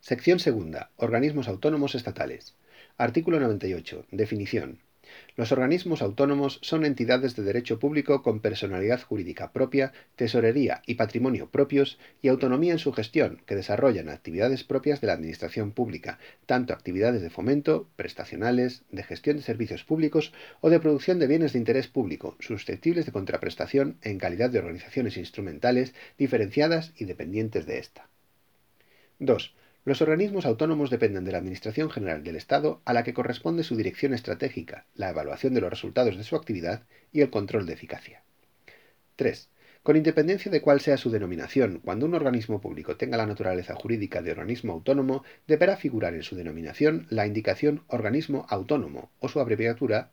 Sección segunda. Organismos autónomos estatales. Artículo 98. Definición. Los organismos autónomos son entidades de derecho público con personalidad jurídica propia, tesorería y patrimonio propios y autonomía en su gestión, que desarrollan actividades propias de la Administración pública, tanto actividades de fomento, prestacionales, de gestión de servicios públicos o de producción de bienes de interés público, susceptibles de contraprestación en calidad de organizaciones instrumentales diferenciadas y dependientes de ésta. 2. Los organismos autónomos dependen de la Administración General del Estado, a la que corresponde su dirección estratégica, la evaluación de los resultados de su actividad y el control de eficacia. 3. Con independencia de cuál sea su denominación, cuando un organismo público tenga la naturaleza jurídica de organismo autónomo, deberá figurar en su denominación la indicación organismo autónomo o su abreviatura.